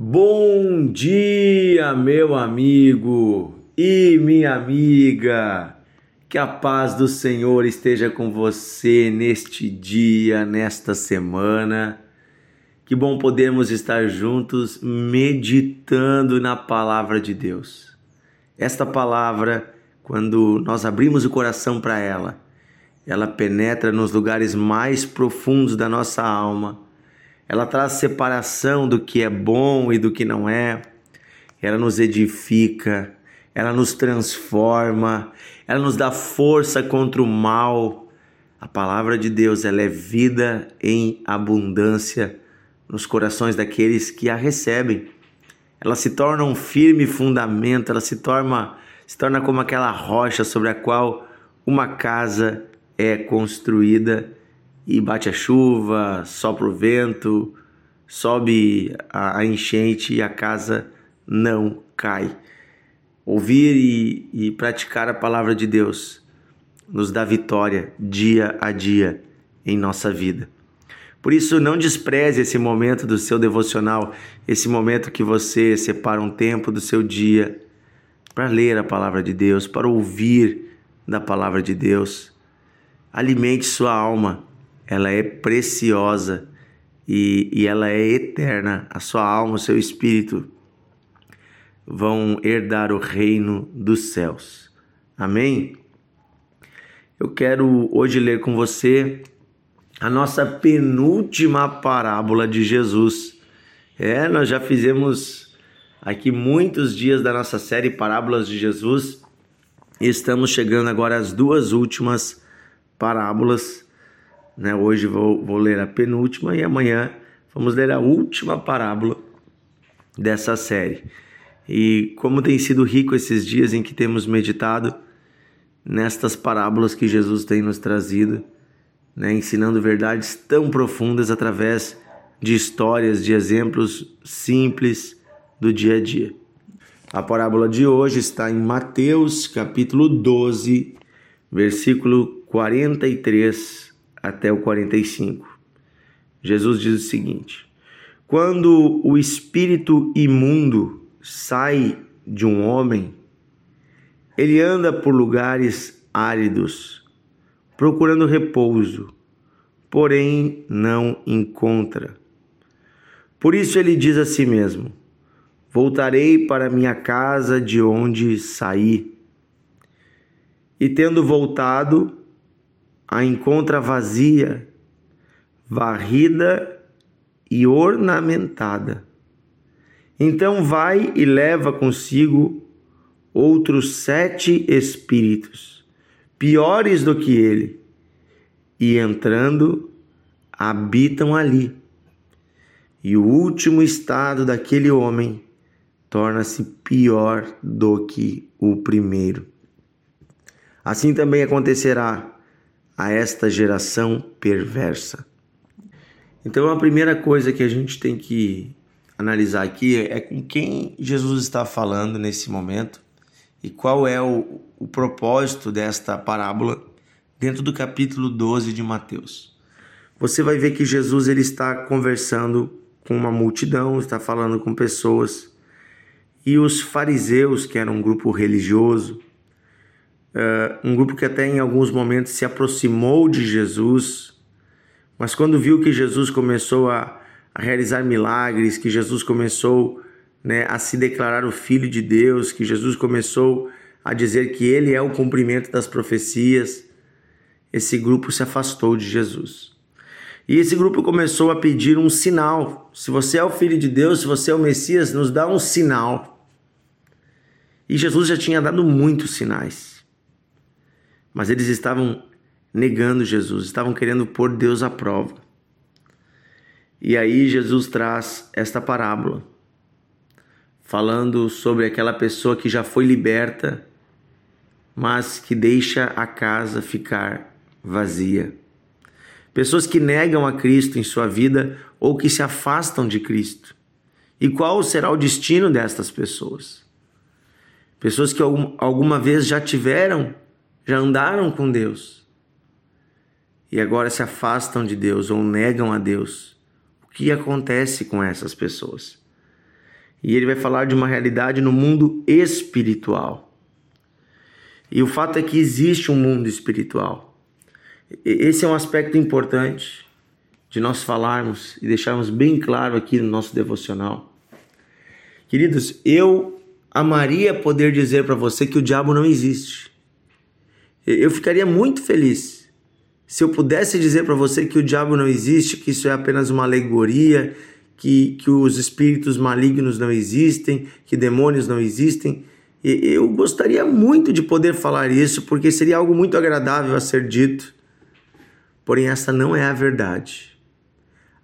Bom dia, meu amigo e minha amiga. Que a paz do Senhor esteja com você neste dia, nesta semana. Que bom podermos estar juntos meditando na palavra de Deus. Esta palavra, quando nós abrimos o coração para ela, ela penetra nos lugares mais profundos da nossa alma ela traz separação do que é bom e do que não é. Ela nos edifica, ela nos transforma, ela nos dá força contra o mal. A palavra de Deus, ela é vida em abundância nos corações daqueles que a recebem. Ela se torna um firme fundamento, ela se torna, se torna como aquela rocha sobre a qual uma casa é construída e bate a chuva, sopra o vento, sobe a, enchente e a casa não cai. Ouvir e, e praticar a palavra de Deus nos dá vitória dia a dia em nossa vida. Por isso, não despreze esse momento do seu devocional, esse momento que você separa um tempo do seu dia para ler a palavra de Deus, para ouvir da palavra de Deus. Alimente sua alma ela é preciosa e, e ela é eterna. A sua alma, o seu espírito vão herdar o reino dos céus. Amém? Eu quero hoje ler com você a nossa penúltima parábola de Jesus. É, nós já fizemos aqui muitos dias da nossa série Parábolas de Jesus e estamos chegando agora às duas últimas parábolas né? Hoje vou, vou ler a penúltima e amanhã vamos ler a última parábola dessa série. E como tem sido rico esses dias em que temos meditado nestas parábolas que Jesus tem nos trazido, né? ensinando verdades tão profundas através de histórias, de exemplos simples do dia a dia. A parábola de hoje está em Mateus, capítulo 12, versículo 43 até o 45. Jesus diz o seguinte: Quando o espírito imundo sai de um homem, ele anda por lugares áridos, procurando repouso, porém não encontra. Por isso ele diz a si mesmo: Voltarei para minha casa de onde saí. E tendo voltado, a encontra vazia, varrida e ornamentada. Então vai e leva consigo outros sete espíritos, piores do que ele, e entrando, habitam ali. E o último estado daquele homem torna-se pior do que o primeiro. Assim também acontecerá a esta geração perversa. Então, a primeira coisa que a gente tem que analisar aqui é com quem Jesus está falando nesse momento e qual é o, o propósito desta parábola dentro do capítulo 12 de Mateus. Você vai ver que Jesus ele está conversando com uma multidão, está falando com pessoas, e os fariseus, que era um grupo religioso, um grupo que até em alguns momentos se aproximou de Jesus, mas quando viu que Jesus começou a, a realizar milagres, que Jesus começou né, a se declarar o Filho de Deus, que Jesus começou a dizer que ele é o cumprimento das profecias, esse grupo se afastou de Jesus. E esse grupo começou a pedir um sinal. Se você é o Filho de Deus, se você é o Messias, nos dá um sinal. E Jesus já tinha dado muitos sinais. Mas eles estavam negando Jesus, estavam querendo pôr Deus à prova. E aí Jesus traz esta parábola, falando sobre aquela pessoa que já foi liberta, mas que deixa a casa ficar vazia. Pessoas que negam a Cristo em sua vida ou que se afastam de Cristo. E qual será o destino destas pessoas? Pessoas que alguma vez já tiveram já andaram com Deus e agora se afastam de Deus ou negam a Deus. O que acontece com essas pessoas? E ele vai falar de uma realidade no mundo espiritual. E o fato é que existe um mundo espiritual. Esse é um aspecto importante de nós falarmos e deixarmos bem claro aqui no nosso devocional. Queridos, eu amaria poder dizer para você que o diabo não existe. Eu ficaria muito feliz se eu pudesse dizer para você que o diabo não existe, que isso é apenas uma alegoria, que, que os espíritos malignos não existem, que demônios não existem. Eu gostaria muito de poder falar isso, porque seria algo muito agradável a ser dito. Porém, essa não é a verdade.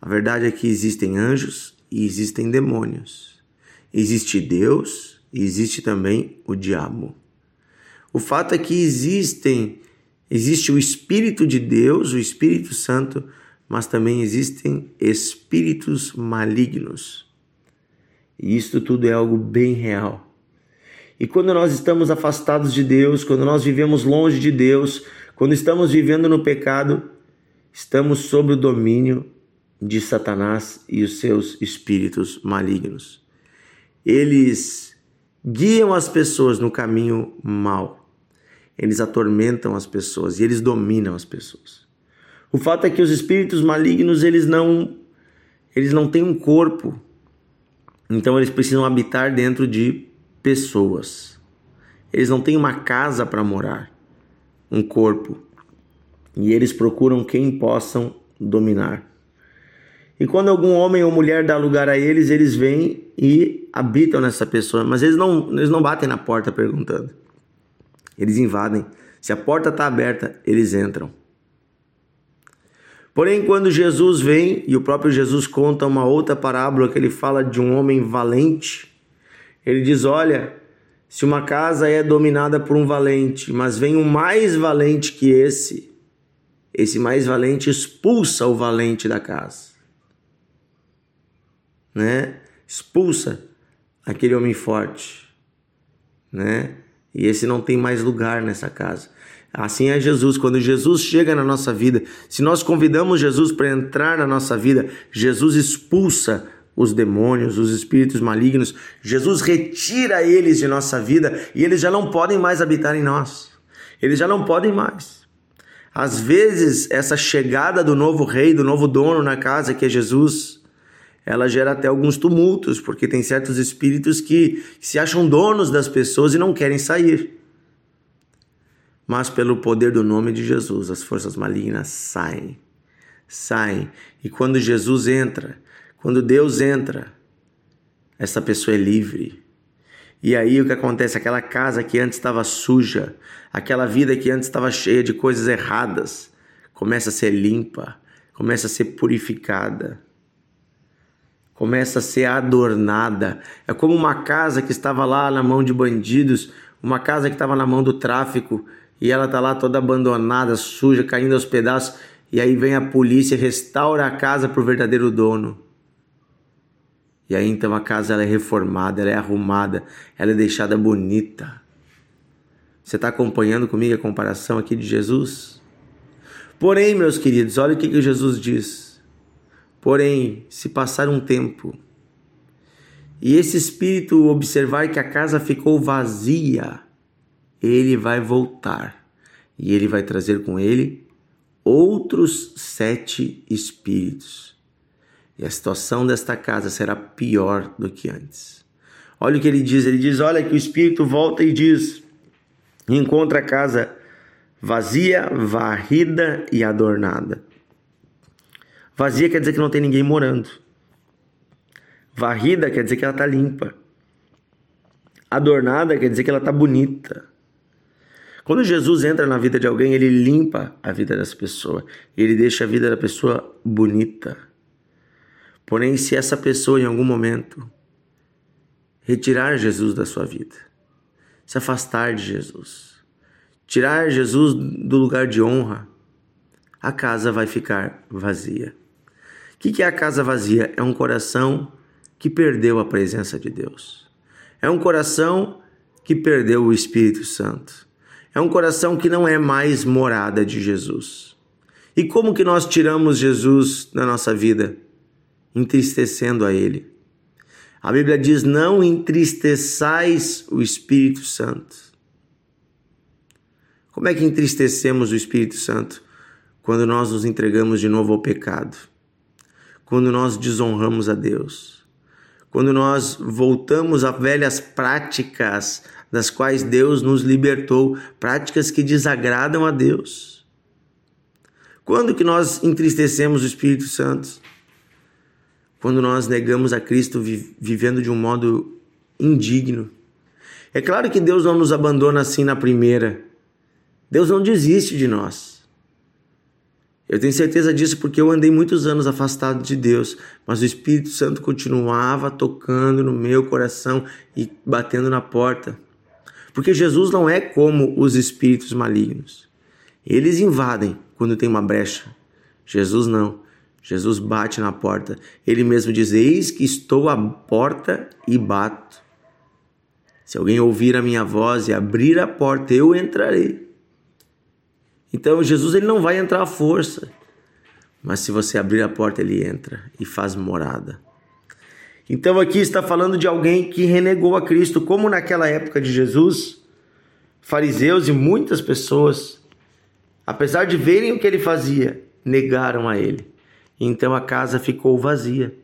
A verdade é que existem anjos e existem demônios. Existe Deus e existe também o diabo. O fato é que existem existe o espírito de Deus, o Espírito Santo, mas também existem espíritos malignos. E isto tudo é algo bem real. E quando nós estamos afastados de Deus, quando nós vivemos longe de Deus, quando estamos vivendo no pecado, estamos sob o domínio de Satanás e os seus espíritos malignos. Eles guiam as pessoas no caminho mau. Eles atormentam as pessoas e eles dominam as pessoas. O fato é que os espíritos malignos, eles não eles não têm um corpo. Então eles precisam habitar dentro de pessoas. Eles não têm uma casa para morar, um corpo. E eles procuram quem possam dominar. E quando algum homem ou mulher dá lugar a eles, eles vêm e habitam nessa pessoa, mas eles não, eles não batem na porta perguntando. Eles invadem. Se a porta está aberta, eles entram. Porém, quando Jesus vem, e o próprio Jesus conta uma outra parábola que ele fala de um homem valente, ele diz: Olha, se uma casa é dominada por um valente, mas vem um mais valente que esse, esse mais valente expulsa o valente da casa. Né? Expulsa aquele homem forte, né? E esse não tem mais lugar nessa casa. Assim é Jesus. Quando Jesus chega na nossa vida, se nós convidamos Jesus para entrar na nossa vida, Jesus expulsa os demônios, os espíritos malignos. Jesus retira eles de nossa vida e eles já não podem mais habitar em nós. Eles já não podem mais. Às vezes, essa chegada do novo rei, do novo dono na casa, que é Jesus, ela gera até alguns tumultos, porque tem certos espíritos que se acham donos das pessoas e não querem sair mas pelo poder do nome de Jesus, as forças malignas saem. Saem. E quando Jesus entra, quando Deus entra, essa pessoa é livre. E aí o que acontece? Aquela casa que antes estava suja, aquela vida que antes estava cheia de coisas erradas, começa a ser limpa, começa a ser purificada, começa a ser adornada. É como uma casa que estava lá na mão de bandidos, uma casa que estava na mão do tráfico e ela tá lá toda abandonada, suja, caindo aos pedaços, e aí vem a polícia e restaura a casa para o verdadeiro dono. E aí então a casa ela é reformada, ela é arrumada, ela é deixada bonita. Você está acompanhando comigo a comparação aqui de Jesus? Porém, meus queridos, olha o que, que Jesus diz. Porém, se passar um tempo e esse espírito observar que a casa ficou vazia, ele vai voltar e ele vai trazer com ele outros sete espíritos. E a situação desta casa será pior do que antes. Olha o que ele diz: ele diz, olha que o espírito volta e diz, encontra a casa vazia, varrida e adornada. Vazia quer dizer que não tem ninguém morando. Varrida quer dizer que ela está limpa. Adornada quer dizer que ela está bonita. Quando Jesus entra na vida de alguém, ele limpa a vida dessa pessoa, ele deixa a vida da pessoa bonita. Porém, se essa pessoa em algum momento retirar Jesus da sua vida, se afastar de Jesus, tirar Jesus do lugar de honra, a casa vai ficar vazia. O que é a casa vazia? É um coração que perdeu a presença de Deus. É um coração que perdeu o Espírito Santo. É um coração que não é mais morada de Jesus. E como que nós tiramos Jesus da nossa vida? Entristecendo a Ele. A Bíblia diz: Não entristeçais o Espírito Santo. Como é que entristecemos o Espírito Santo? Quando nós nos entregamos de novo ao pecado, quando nós desonramos a Deus, quando nós voltamos a velhas práticas das quais Deus nos libertou, práticas que desagradam a Deus. Quando que nós entristecemos o Espírito Santo? quando nós negamos a Cristo vivendo de um modo indigno. É claro que Deus não nos abandona assim na primeira. Deus não desiste de nós. Eu tenho certeza disso porque eu andei muitos anos afastado de Deus, mas o Espírito Santo continuava tocando no meu coração e batendo na porta. Porque Jesus não é como os espíritos malignos. Eles invadem quando tem uma brecha. Jesus não. Jesus bate na porta. Ele mesmo diz: Eis que estou à porta e bato. Se alguém ouvir a minha voz e abrir a porta, eu entrarei. Então Jesus ele não vai entrar à força, mas se você abrir a porta, ele entra e faz morada. Então aqui está falando de alguém que renegou a Cristo, como naquela época de Jesus, fariseus e muitas pessoas, apesar de verem o que ele fazia, negaram a ele. Então a casa ficou vazia.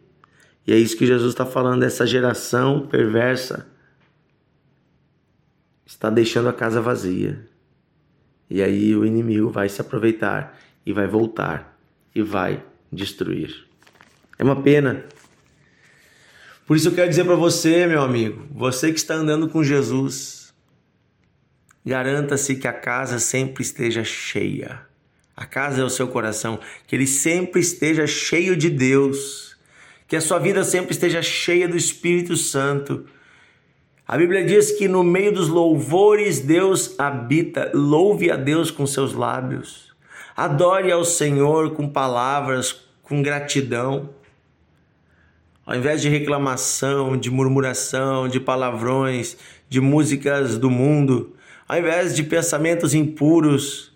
E é isso que Jesus está falando, essa geração perversa está deixando a casa vazia. E aí o inimigo vai se aproveitar e vai voltar e vai destruir. É uma pena. Por isso eu quero dizer para você, meu amigo, você que está andando com Jesus, garanta-se que a casa sempre esteja cheia a casa é o seu coração, que ele sempre esteja cheio de Deus, que a sua vida sempre esteja cheia do Espírito Santo. A Bíblia diz que no meio dos louvores Deus habita. Louve a Deus com seus lábios. Adore ao Senhor com palavras, com gratidão. Ao invés de reclamação, de murmuração, de palavrões, de músicas do mundo, ao invés de pensamentos impuros,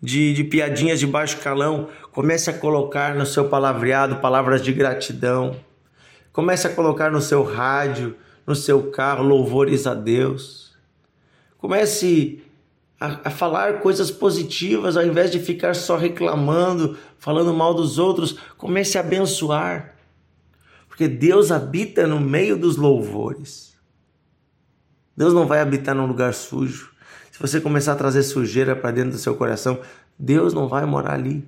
de, de piadinhas de baixo calão, comece a colocar no seu palavreado palavras de gratidão. Comece a colocar no seu rádio, no seu carro, louvores a Deus. Comece a, a, falar coisas positivas ao invés de ficar só reclamando, falando mal dos outros. Comece a abençoar. Porque Deus habita no meio dos louvores. Deus não vai habitar num lugar sujo se você começar a trazer sujeira para dentro do seu coração, Deus não vai morar ali.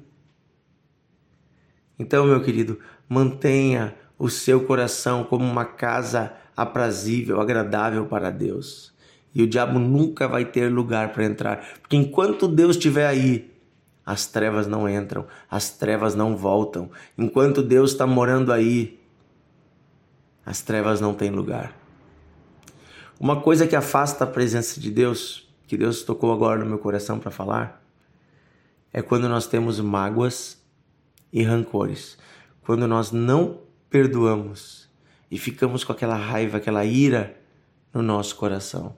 Então, meu querido, mantenha o seu coração como uma casa aprazível, agradável para Deus. E o diabo nunca vai ter lugar para entrar, porque enquanto Deus estiver aí, as trevas não entram, as trevas não voltam. Enquanto Deus está morando aí, as trevas não têm lugar. Uma coisa que afasta a presença de Deus que Deus tocou agora no meu coração para falar é quando nós temos mágoas e rancores, quando nós não perdoamos e ficamos com aquela raiva, aquela ira no nosso coração.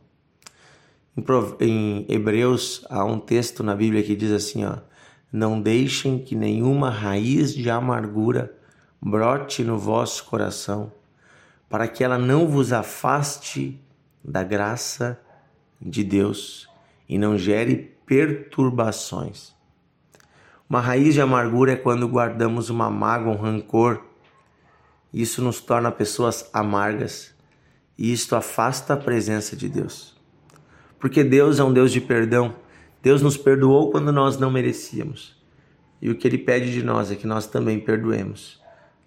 Em Hebreus há um texto na Bíblia que diz assim, ó: Não deixem que nenhuma raiz de amargura brote no vosso coração, para que ela não vos afaste da graça de Deus e não gere perturbações. Uma raiz de amargura é quando guardamos uma mágoa, um rancor. Isso nos torna pessoas amargas e isto afasta a presença de Deus. Porque Deus é um Deus de perdão. Deus nos perdoou quando nós não merecíamos. E o que Ele pede de nós é que nós também perdoemos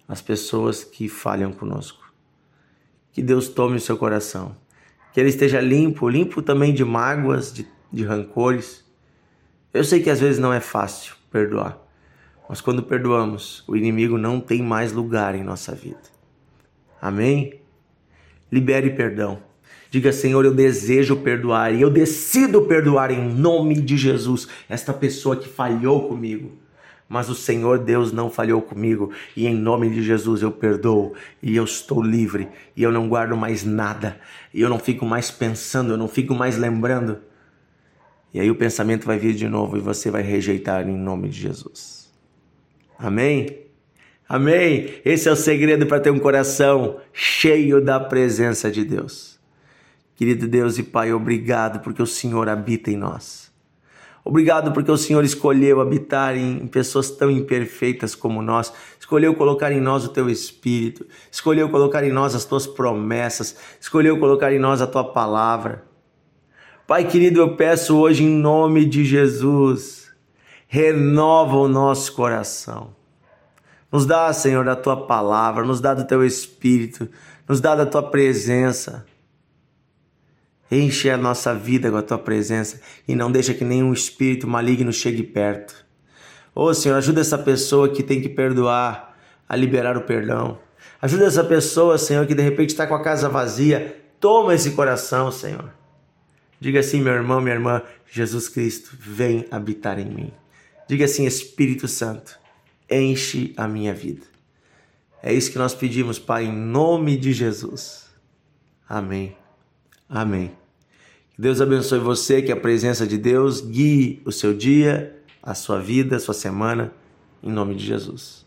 as pessoas que falham conosco. Que Deus tome o seu coração que ele esteja limpo, limpo também de mágoas, de, de rancores. Eu sei que às vezes não é fácil perdoar, mas quando perdoamos, o inimigo não tem mais lugar em nossa vida. Amém? Libere perdão. Diga, Senhor, eu desejo perdoar e eu decido perdoar em nome de Jesus esta pessoa que falhou comigo mas o Senhor Deus não falhou comigo e em nome de Jesus eu perdoo e eu estou livre e eu não guardo mais nada e eu não fico mais pensando, eu não fico mais lembrando. E aí o pensamento vai vir de novo e você vai rejeitar em nome de Jesus. Amém? Amém? Esse é o segredo para ter um coração cheio da presença de Deus. Querido Deus e Pai, obrigado porque o Senhor habita em nós. Obrigado porque o Senhor escolheu habitar em pessoas tão imperfeitas como nós, escolheu colocar em nós o teu espírito, escolheu colocar em nós as tuas promessas, escolheu colocar em nós a tua palavra. Pai querido, eu peço hoje em nome de Jesus, renova o nosso coração. Nos dá, Senhor, da tua palavra, nos dá do teu espírito, nos dá da tua presença. Enche a nossa vida com a tua presença e não deixa que nenhum espírito maligno chegue perto. Ô oh, Senhor, ajuda essa pessoa que tem que perdoar a liberar o perdão. Ajuda essa pessoa, Senhor, que de repente está com a casa vazia. Toma esse coração, Senhor. Diga assim, meu irmão, minha irmã, Jesus Cristo, vem habitar em mim. Diga assim, Espírito Santo, enche a minha vida. É isso que nós pedimos, Pai, em nome de Jesus. Amém. Amém. Que Deus abençoe você, que a presença de Deus guie o seu dia, a sua vida, a sua semana, em nome de Jesus.